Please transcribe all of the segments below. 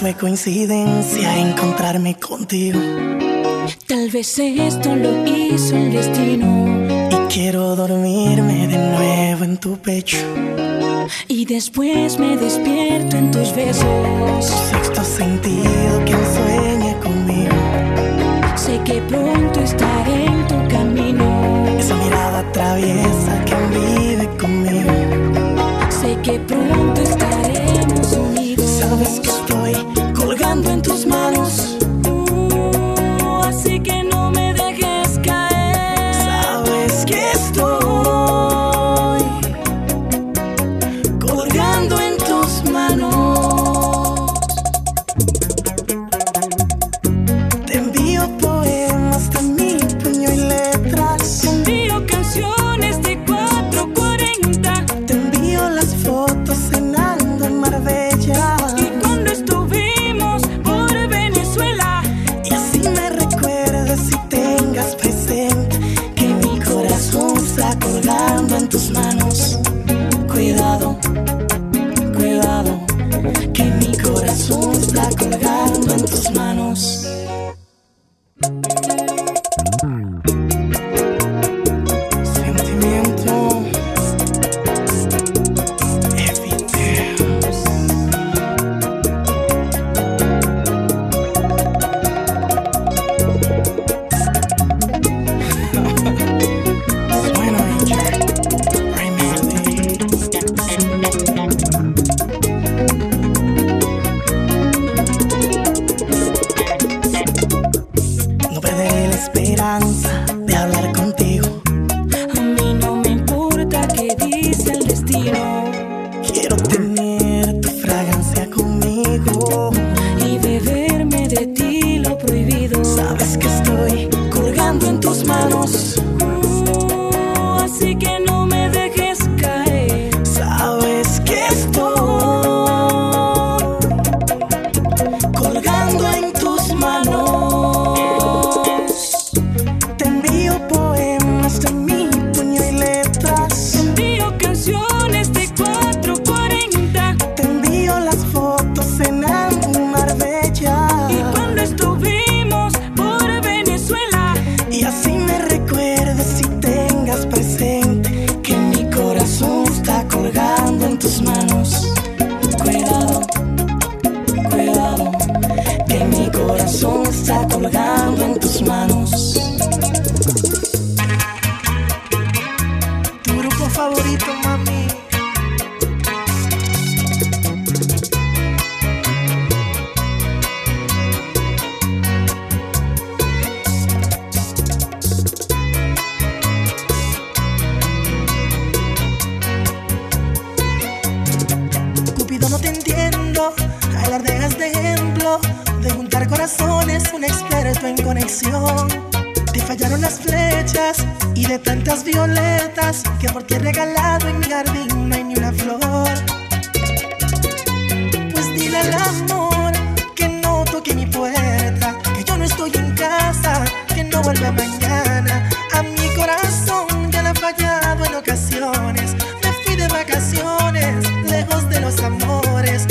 Fue coincidencia encontrarme contigo. Tal vez esto lo hizo el destino. Y quiero dormirme de nuevo en tu pecho. Y después me despierto en tus besos. Sexto sentido que sueña conmigo. Sé que pronto estaré en tu camino. Esa mirada traviesa que vive conmigo. Sé que pronto estaremos unidos. Sabes que estoy en tus manos. los amores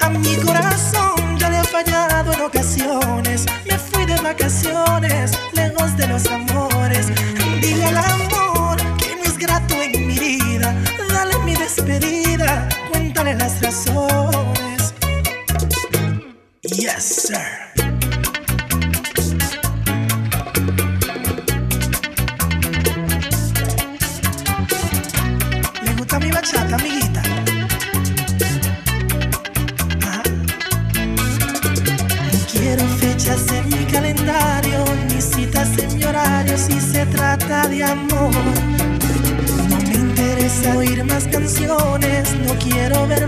A mi corazón ya le he fallado en ocasiones. Me fui de vacaciones, lejos de los amores. Dile al amor que no es grato en mi vida. Dale mi despedida, cuéntale las razones.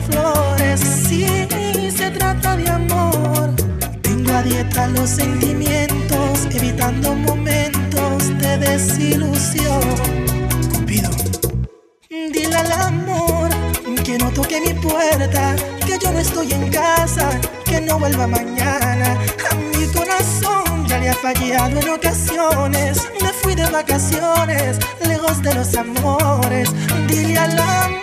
Flores. Si se trata de amor, tengo a dieta los sentimientos, evitando momentos de desilusión. Cupido, dile al amor que no toque mi puerta, que yo no estoy en casa, que no vuelva mañana. A mi corazón ya le ha fallado en ocasiones. Me fui de vacaciones, lejos de los amores. Dile al amor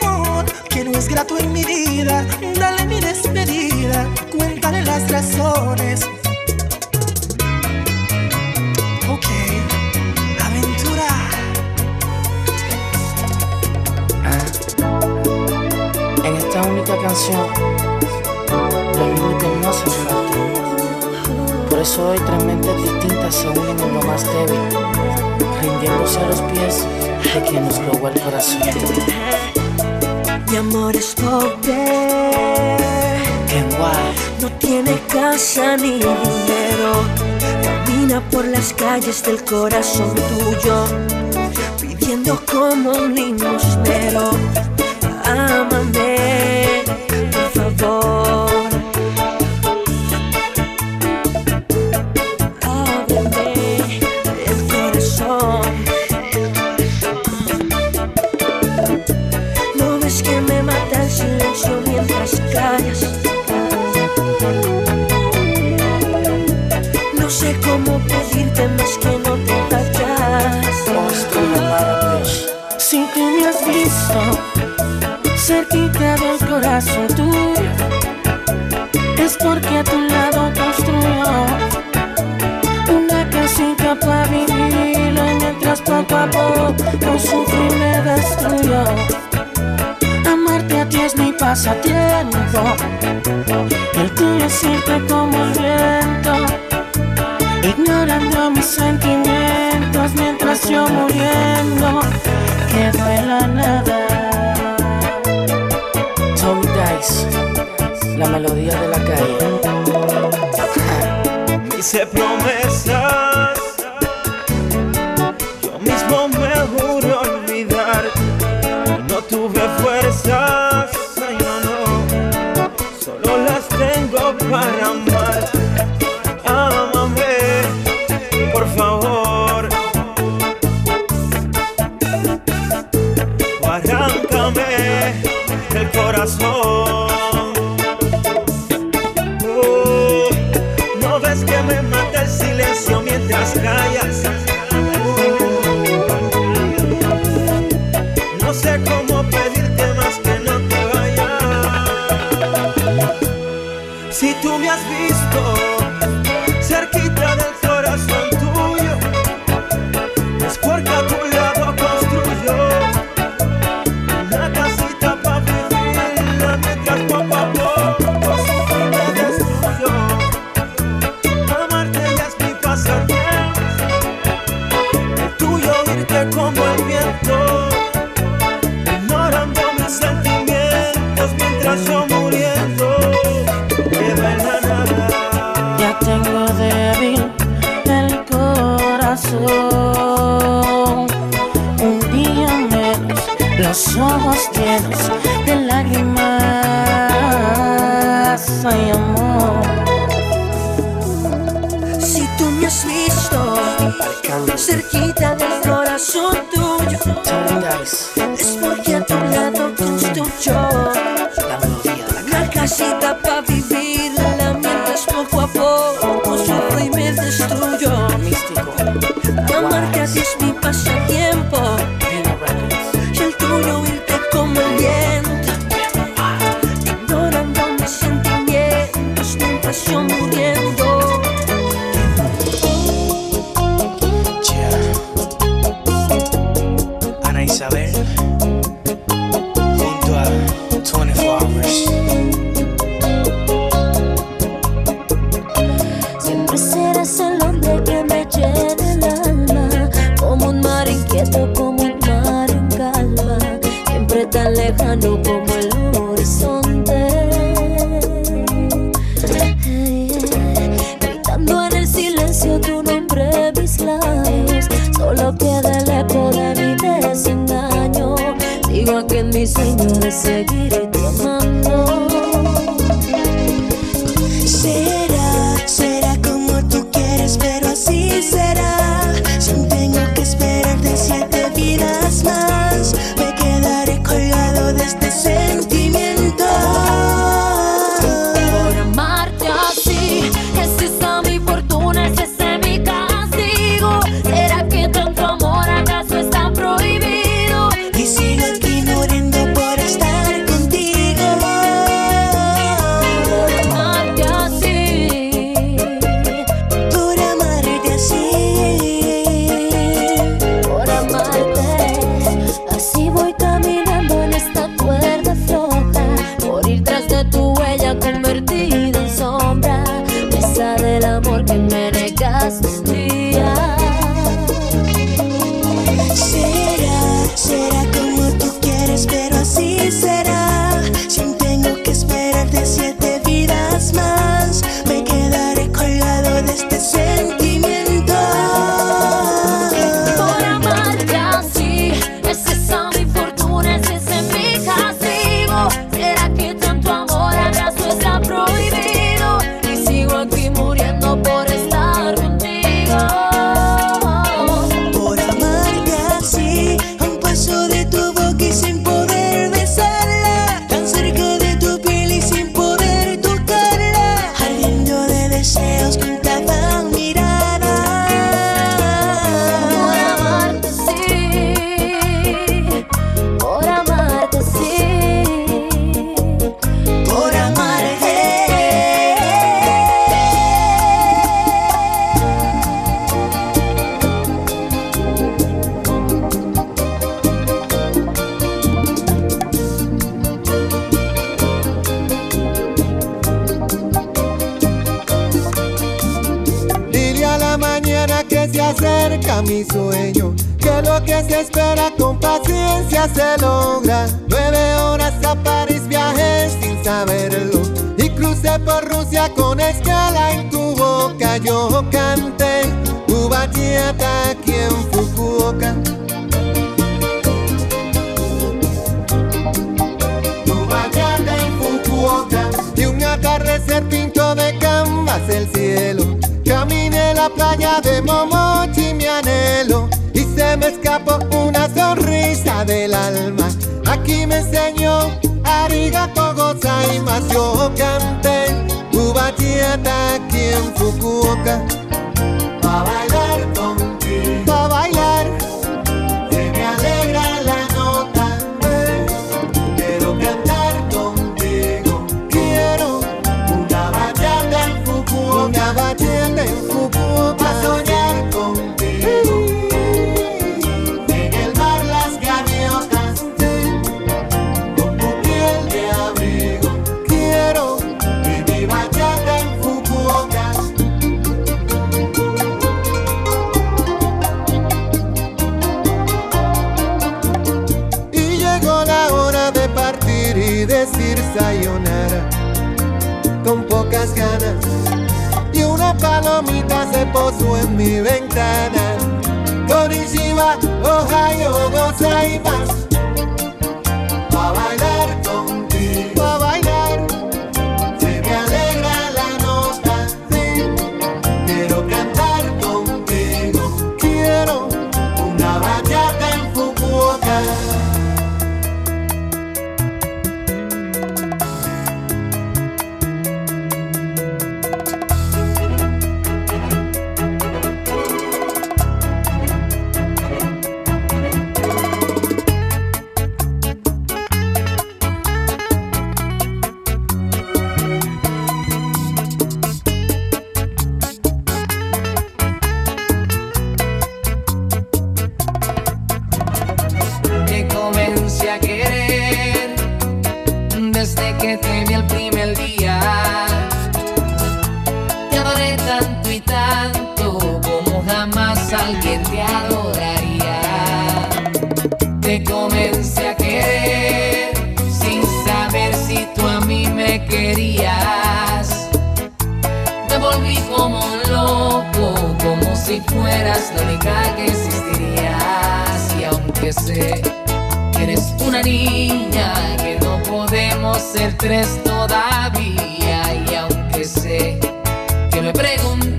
no es grato en mi vida. Dale mi despedida, cuéntale las razones. Ok, aventura. En esta única canción, los límites no hacen falta. Por eso hoy tres mentes distintas se unen en lo más débil, rindiéndose a los pies de quien nos robó el corazón. Mi amor es pobre, no tiene casa ni dinero. Camina por las calles del corazón tuyo, pidiendo como un niño espero. Ámame, por favor. Sé cómo pedirte más que no te vayas. oh, estoy amada, bitch. Si tú me has visto cerquita del corazón tuyo, es porque a tu lado construyo una casita para vivirlo mientras poco a poco sufro y me destruyo. Amarte a ti es mi pasatiempo, el tuyo irte como el viento. Ignorando mis sentimientos mientras yo muriendo quedo en la nada. Tommy Dice, la melodía de la calle. hice promesas. Corazón tuyo, Tommy Dice, es porque a tu lado construyo tan lejano como el horizonte. Gritando en el silencio tu nombre, mis labios. Solo queda el eco de mi desengaño. Digo que en mi sueño de seguir se acerca mi sueño, que lo que se espera con paciencia se logra. Nueve horas a París viajé sin saberlo y crucé por Rusia con escala en tu boca. Yo canté tu bachillata aquí en Fukuoka. Tu en Fukuoka. Y un atardecer pintó de canvas el cielo Caminé la playa de Momochi, mi anhelo, y se me escapó una sonrisa del alma. Aquí me enseñó arigato gozaimasu, yo canté tu bachillata aquí en Fukuoka. como palomita se posó en mi ventana. Torishiba, Ohio, Gozaimasu. A bailar. empecé a querer desde que te vi el primer día. Te adoré tanto y tanto como jamás alguien te adoraría. Te comencé a querer sin saber si tú a mí me querías. Me volví como loco, como si fueras la única que niña que no podemos ser tres todavía. Y aunque sé que me preguntan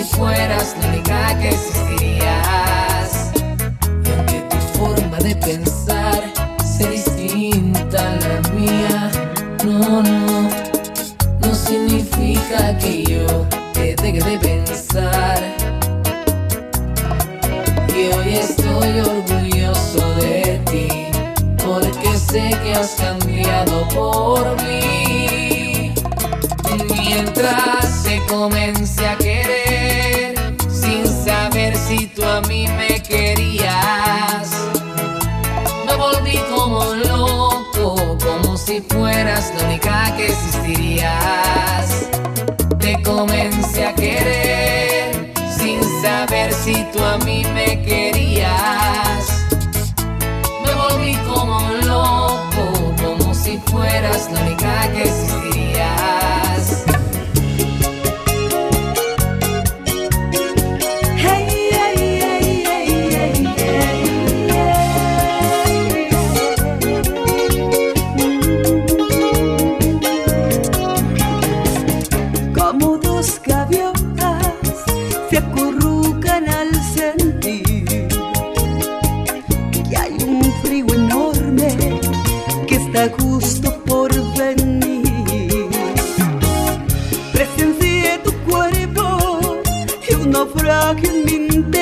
si fueras la única que existirías. Y aunque tu forma de pensar sea distinta a la mía, no, no, no significa que yo te deje de pensar. Y hoy estoy orgulloso de ti, porque sé que has cambiado por mí. Mientras te comencé a fueras la única que existirías. Te comencé a querer, sin saber si tú a mí me querías. Me volví como loco, como si fueras la única naufragio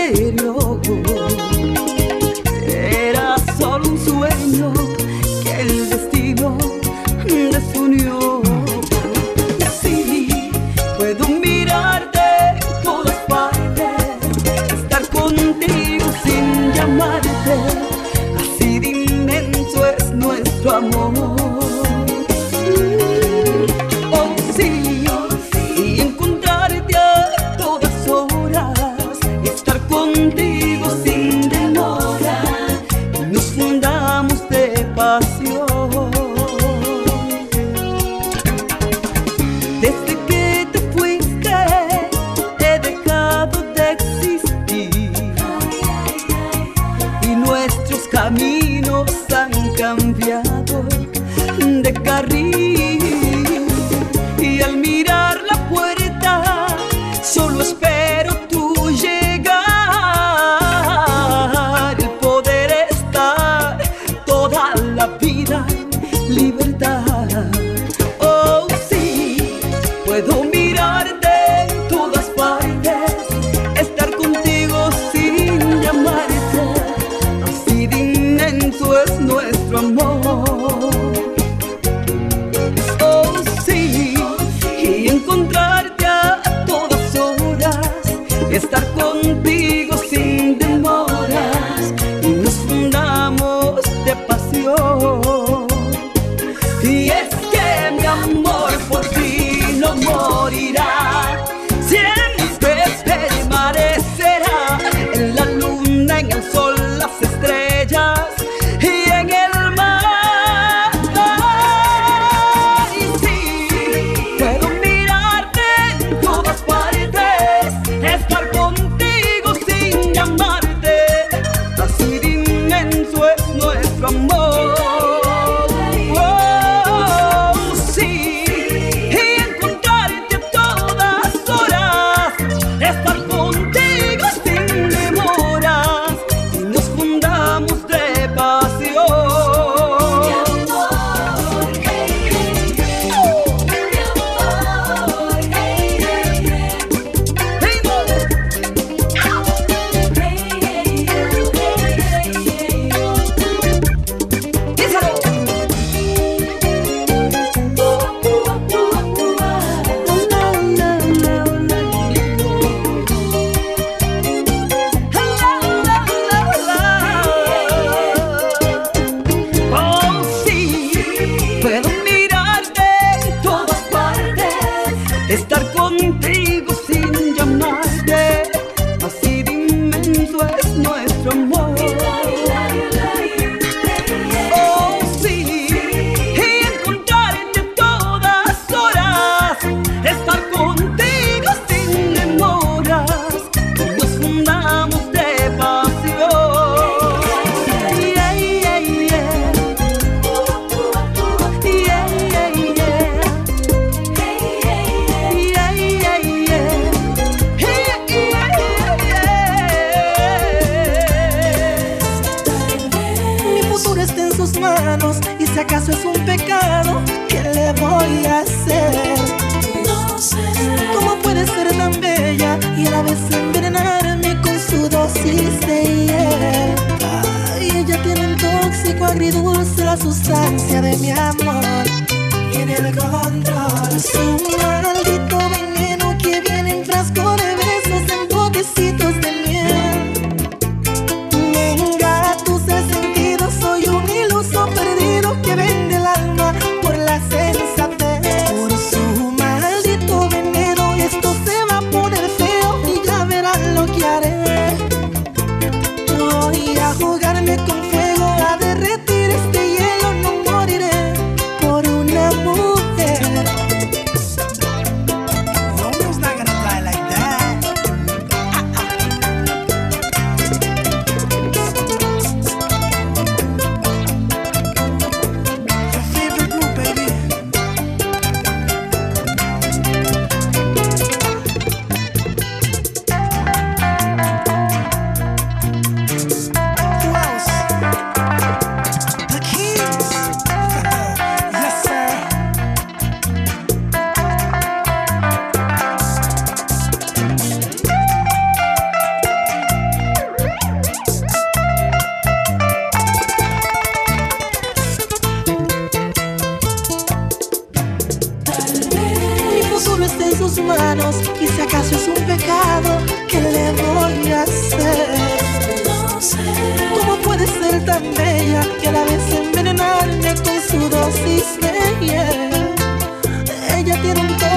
el control.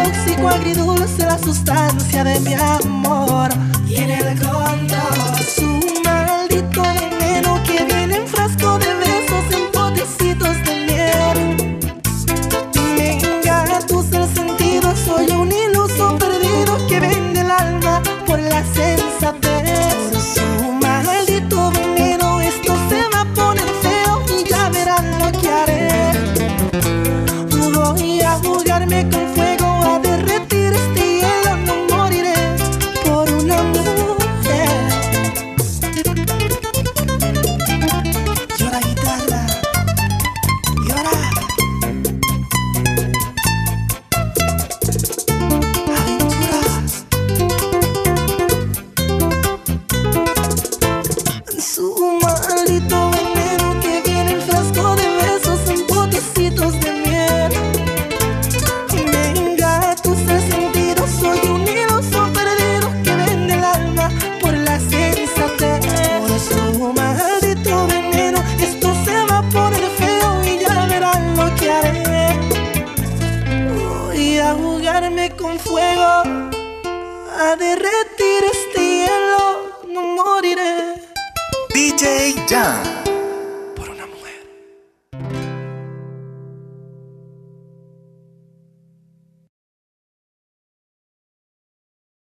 tóxico, agridulce la sustancia de mi amor. Tiene alcohol.